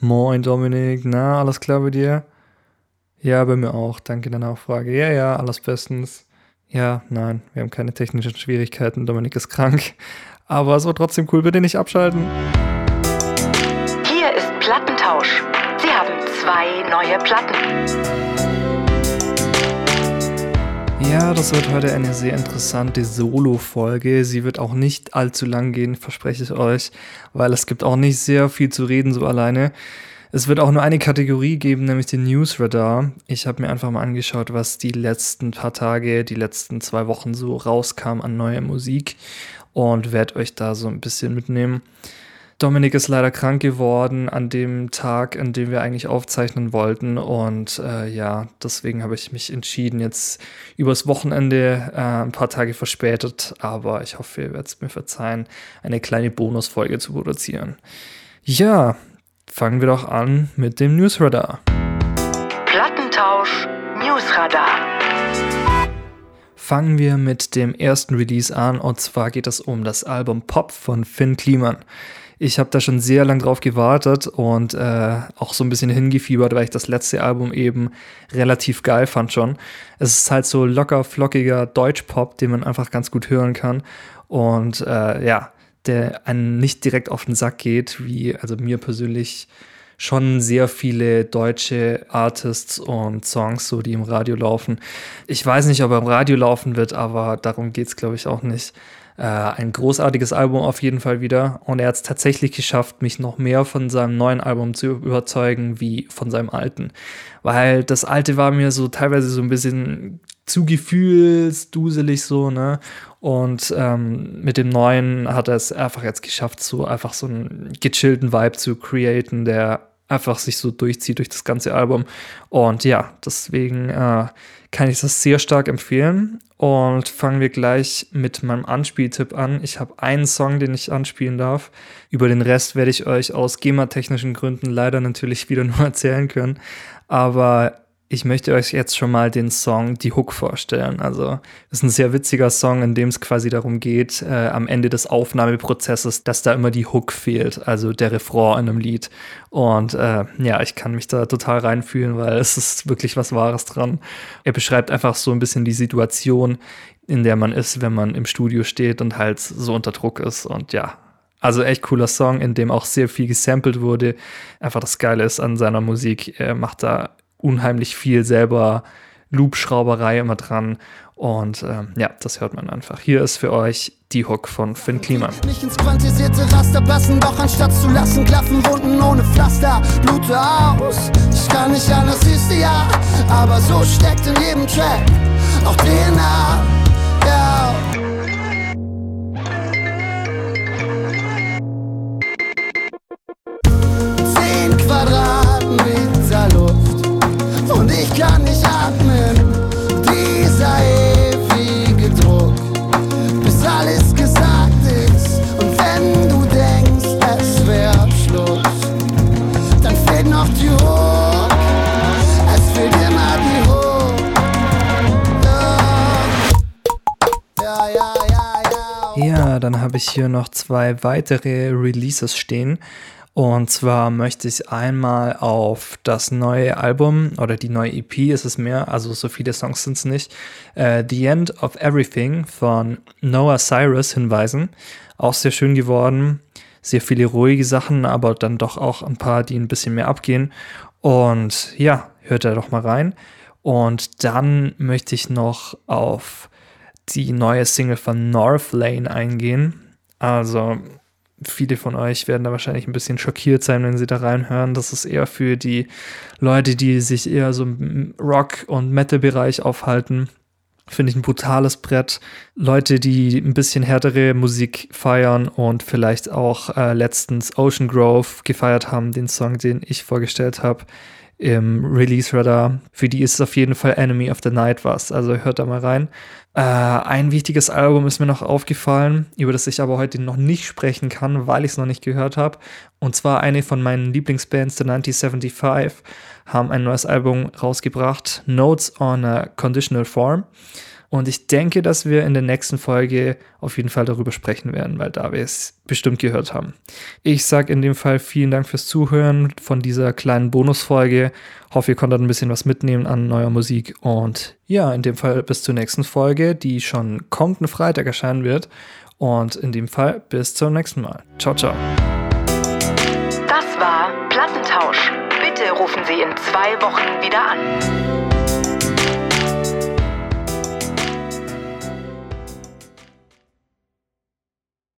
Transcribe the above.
Moin Dominik, na, alles klar bei dir? Ja, bei mir auch, danke der Nachfrage. Ja, ja, alles bestens. Ja, nein, wir haben keine technischen Schwierigkeiten, Dominik ist krank. Aber es war trotzdem cool, bitte nicht abschalten. Hier ist Plattentausch. Sie haben zwei neue Platten. Ja, das wird heute eine sehr interessante Solo-Folge. Sie wird auch nicht allzu lang gehen, verspreche ich euch, weil es gibt auch nicht sehr viel zu reden so alleine. Es wird auch nur eine Kategorie geben, nämlich den News Radar. Ich habe mir einfach mal angeschaut, was die letzten paar Tage, die letzten zwei Wochen so rauskam an neuer Musik und werde euch da so ein bisschen mitnehmen. Dominik ist leider krank geworden an dem Tag, an dem wir eigentlich aufzeichnen wollten. Und äh, ja, deswegen habe ich mich entschieden, jetzt übers Wochenende äh, ein paar Tage verspätet, aber ich hoffe, ihr werdet es mir verzeihen, eine kleine Bonusfolge zu produzieren. Ja, fangen wir doch an mit dem Newsradar. Plattentausch Newsradar. Fangen wir mit dem ersten Release an und zwar geht es um das Album Pop von Finn Kliman. Ich habe da schon sehr lang drauf gewartet und äh, auch so ein bisschen hingefiebert, weil ich das letzte Album eben relativ geil fand schon. Es ist halt so locker, flockiger Deutschpop, den man einfach ganz gut hören kann. Und äh, ja, der einen nicht direkt auf den Sack geht, wie also mir persönlich schon sehr viele deutsche Artists und Songs, so die im Radio laufen. Ich weiß nicht, ob er im Radio laufen wird, aber darum geht es, glaube ich, auch nicht. Äh, ein großartiges Album auf jeden Fall wieder. Und er hat es tatsächlich geschafft, mich noch mehr von seinem neuen Album zu überzeugen, wie von seinem alten. Weil das alte war mir so teilweise so ein bisschen zu gefühlsduselig so, ne? Und ähm, mit dem neuen hat er es einfach jetzt geschafft, so einfach so einen gechillten Vibe zu createn, der einfach sich so durchzieht durch das ganze Album. Und ja, deswegen äh, kann ich das sehr stark empfehlen. Und fangen wir gleich mit meinem Anspieltipp an. Ich habe einen Song, den ich anspielen darf. Über den Rest werde ich euch aus GEMA-technischen Gründen leider natürlich wieder nur erzählen können. Aber ich möchte euch jetzt schon mal den Song Die Hook vorstellen. Also, es ist ein sehr witziger Song, in dem es quasi darum geht, äh, am Ende des Aufnahmeprozesses, dass da immer die Hook fehlt, also der Refrain in einem Lied. Und äh, ja, ich kann mich da total reinfühlen, weil es ist wirklich was Wahres dran. Er beschreibt einfach so ein bisschen die Situation, in der man ist, wenn man im Studio steht und halt so unter Druck ist. Und ja, also echt cooler Song, in dem auch sehr viel gesampelt wurde. Einfach das Geile ist an seiner Musik. Er macht da unheimlich viel selber Loop-Schrauberei immer dran. Und ähm, ja, das hört man einfach. Hier ist für euch die Hook von Finn Kliman. Nicht ins quantisierte Raster passen, doch anstatt zu lassen, klaffen Wunden ohne Pflaster, Blute aus. Ich kann nicht anders, du ja, aber so steckt in jedem Track auch DNA. Dann habe ich hier noch zwei weitere Releases stehen. Und zwar möchte ich einmal auf das neue Album oder die neue EP ist es mehr, also so viele Songs sind es nicht, äh, The End of Everything von Noah Cyrus hinweisen. Auch sehr schön geworden. Sehr viele ruhige Sachen, aber dann doch auch ein paar, die ein bisschen mehr abgehen. Und ja, hört da doch mal rein. Und dann möchte ich noch auf die neue Single von Northlane eingehen. Also viele von euch werden da wahrscheinlich ein bisschen schockiert sein, wenn sie da reinhören. Das ist eher für die Leute, die sich eher so im Rock- und Metal-Bereich aufhalten. Finde ich ein brutales Brett. Leute, die ein bisschen härtere Musik feiern und vielleicht auch äh, letztens Ocean Grove gefeiert haben, den Song, den ich vorgestellt habe im Release Radar. Für die ist es auf jeden Fall Enemy of the Night was. Also hört da mal rein. Äh, ein wichtiges Album ist mir noch aufgefallen, über das ich aber heute noch nicht sprechen kann, weil ich es noch nicht gehört habe. Und zwar eine von meinen Lieblingsbands, The 1975, haben ein neues Album rausgebracht, Notes on a Conditional Form. Und ich denke, dass wir in der nächsten Folge auf jeden Fall darüber sprechen werden, weil da wir es bestimmt gehört haben. Ich sage in dem Fall vielen Dank fürs Zuhören von dieser kleinen Bonusfolge. Hoffe, ihr konntet ein bisschen was mitnehmen an neuer Musik. Und ja, in dem Fall bis zur nächsten Folge, die schon kommenden Freitag erscheinen wird. Und in dem Fall bis zum nächsten Mal. Ciao, ciao. Das war Plattentausch. Bitte rufen Sie in zwei Wochen wieder an.